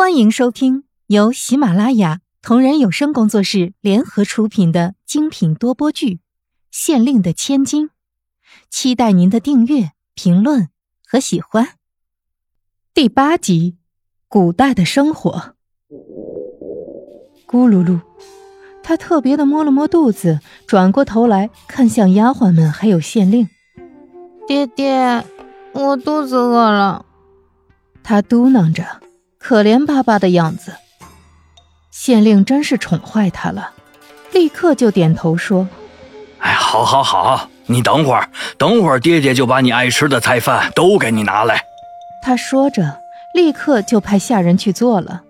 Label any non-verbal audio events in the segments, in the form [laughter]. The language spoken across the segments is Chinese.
欢迎收听由喜马拉雅同人有声工作室联合出品的精品多播剧《县令的千金》，期待您的订阅、评论和喜欢。第八集：古代的生活。咕噜噜，他特别的摸了摸肚子，转过头来看向丫鬟们还有县令：“爹爹，我肚子饿了。”他嘟囔着。可怜巴巴的样子，县令真是宠坏他了，立刻就点头说：“哎，好，好，好，你等会儿，等会儿，爹爹就把你爱吃的菜饭都给你拿来。”他说着，立刻就派下人去做了。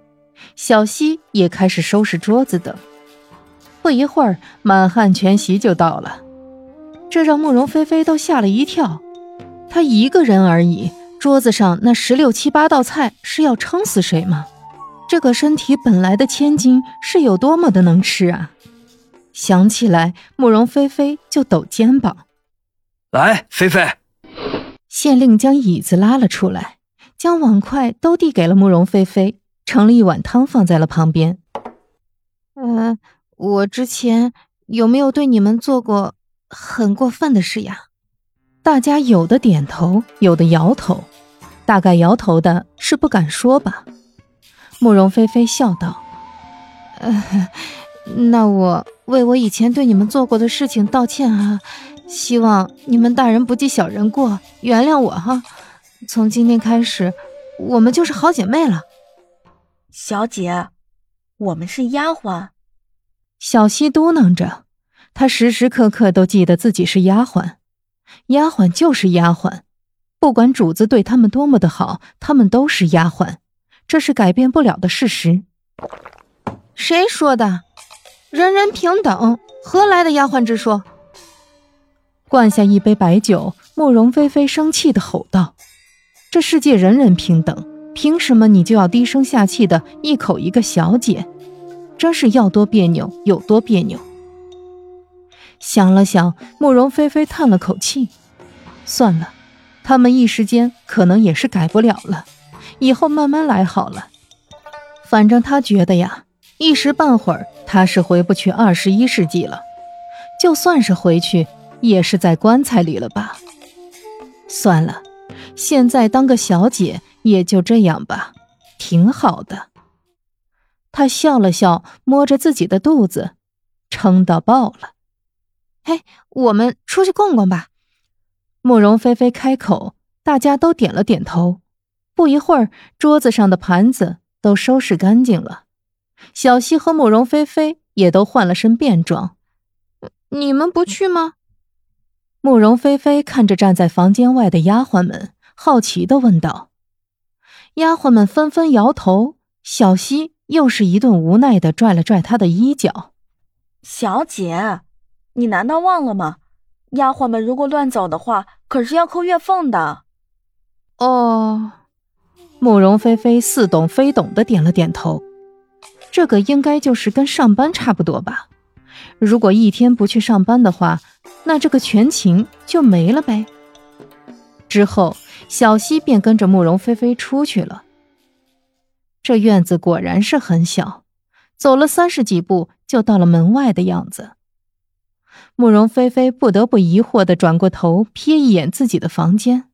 小溪也开始收拾桌子等。不一会儿，满汉全席就到了，这让慕容菲菲都吓了一跳。她一个人而已。桌子上那十六七八道菜是要撑死谁吗？这个身体本来的千金是有多么的能吃啊！想起来，慕容菲菲就抖肩膀。来，菲菲。县令将椅子拉了出来，将碗筷都递给了慕容菲菲，盛了一碗汤放在了旁边。嗯，我之前有没有对你们做过很过分的事呀？大家有的点头，有的摇头，大概摇头的是不敢说吧。慕容菲菲笑道：“呃，那我为我以前对你们做过的事情道歉啊，希望你们大人不计小人过，原谅我哈。从今天开始，我们就是好姐妹了。”小姐，我们是丫鬟。小溪嘟囔着，她时时刻刻都记得自己是丫鬟。丫鬟就是丫鬟，不管主子对他们多么的好，他们都是丫鬟，这是改变不了的事实。谁说的？人人平等，何来的丫鬟之说？灌下一杯白酒，慕容菲菲生气的吼道：“这世界人人平等，凭什么你就要低声下气的一口一个小姐？真是要多别扭有多别扭。”想了想，慕容菲菲叹了口气：“算了，他们一时间可能也是改不了了，以后慢慢来好了。反正他觉得呀，一时半会儿他是回不去二十一世纪了，就算是回去，也是在棺材里了吧。算了，现在当个小姐也就这样吧，挺好的。”他笑了笑，摸着自己的肚子，撑到爆了。嘿，我们出去逛逛吧。慕容菲菲开口，大家都点了点头。不一会儿，桌子上的盘子都收拾干净了。小溪和慕容菲菲也都换了身便装。你们不去吗？慕容菲菲看着站在房间外的丫鬟们，好奇的问道。丫鬟们纷纷摇头。小溪又是一顿无奈的拽了拽她的衣角。小姐。你难道忘了吗？丫鬟们如果乱走的话，可是要扣月俸的。哦，慕容菲菲似懂非懂的点了点头。这个应该就是跟上班差不多吧？如果一天不去上班的话，那这个全勤就没了呗。之后，小溪便跟着慕容菲菲出去了。这院子果然是很小，走了三十几步就到了门外的样子。慕容菲菲不得不疑惑的转过头瞥一眼自己的房间，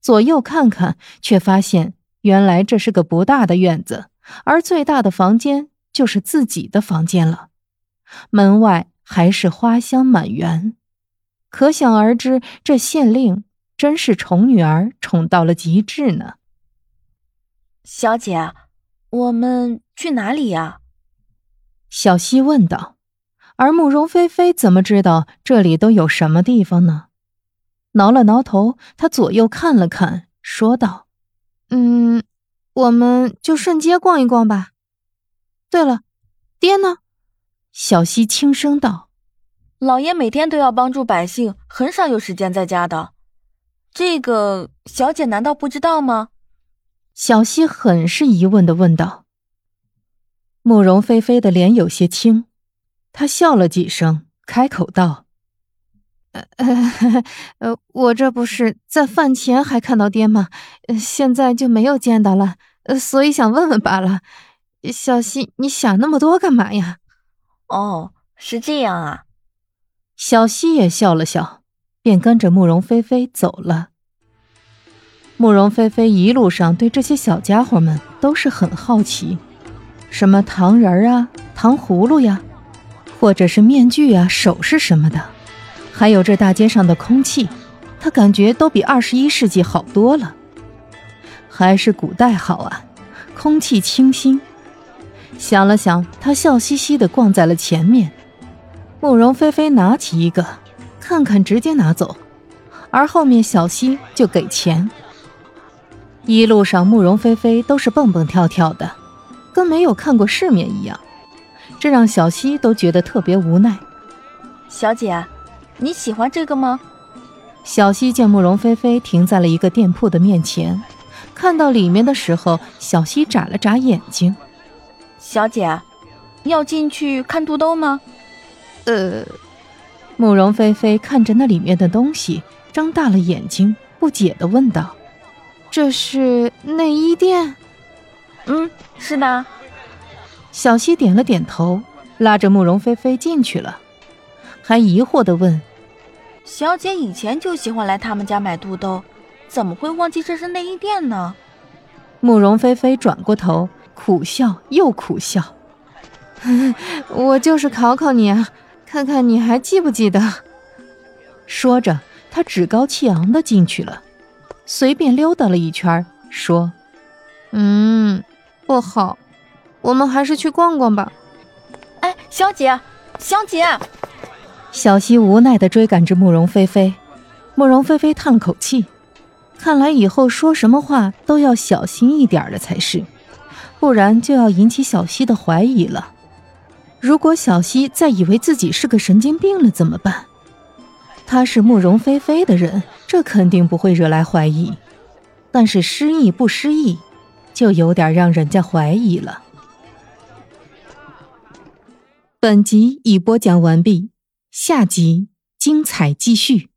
左右看看，却发现原来这是个不大的院子，而最大的房间就是自己的房间了。门外还是花香满园，可想而知，这县令真是宠女儿宠到了极致呢。小姐，我们去哪里呀？小溪问道。而慕容菲菲怎么知道这里都有什么地方呢？挠了挠头，她左右看了看，说道：“嗯，我们就顺街逛一逛吧。对了，爹呢？”小溪轻声道：“老爷每天都要帮助百姓，很少有时间在家的。这个小姐难道不知道吗？”小溪很是疑问的问道。慕容菲菲的脸有些青。他笑了几声，开口道：“呃 [laughs] 呃，我这不是在饭前还看到爹吗？现在就没有见到了，呃，所以想问问罢了。小溪，你想那么多干嘛呀？哦，是这样啊。小溪也笑了笑，便跟着慕容菲菲走了。慕容菲菲一路上对这些小家伙们都是很好奇，什么糖人啊、糖葫芦呀，或者是面具啊、首饰什么的，还有这大街上的空气，他感觉都比二十一世纪好多了。还是古代好啊，空气清新。想了想，他笑嘻嘻的逛在了前面。慕容菲菲拿起一个，看看直接拿走，而后面小溪就给钱。一路上，慕容菲菲都是蹦蹦跳跳的，跟没有看过世面一样，这让小溪都觉得特别无奈。小姐，你喜欢这个吗？小溪见慕容菲菲停在了一个店铺的面前，看到里面的时候，小溪眨了眨眼睛。小姐，要进去看肚兜吗？呃，慕容菲菲看着那里面的东西，张大了眼睛，不解地问道。这是内衣店，嗯，是的。小溪点了点头，拉着慕容菲菲进去了，还疑惑的问：“小姐以前就喜欢来他们家买肚兜，怎么会忘记这是内衣店呢？”慕容菲菲转过头，苦笑又苦笑：“ [laughs] 我就是考考你啊，看看你还记不记得。”说着，她趾高气昂的进去了。随便溜达了一圈，说：“嗯，不好，我们还是去逛逛吧。”哎，小姐，小姐！小溪无奈的追赶着慕容菲菲。慕容菲菲叹了口气，看来以后说什么话都要小心一点了才是，不然就要引起小溪的怀疑了。如果小溪再以为自己是个神经病了怎么办？他是慕容菲菲的人，这肯定不会惹来怀疑。但是失忆不失忆，就有点让人家怀疑了。本集已播讲完毕，下集精彩继续。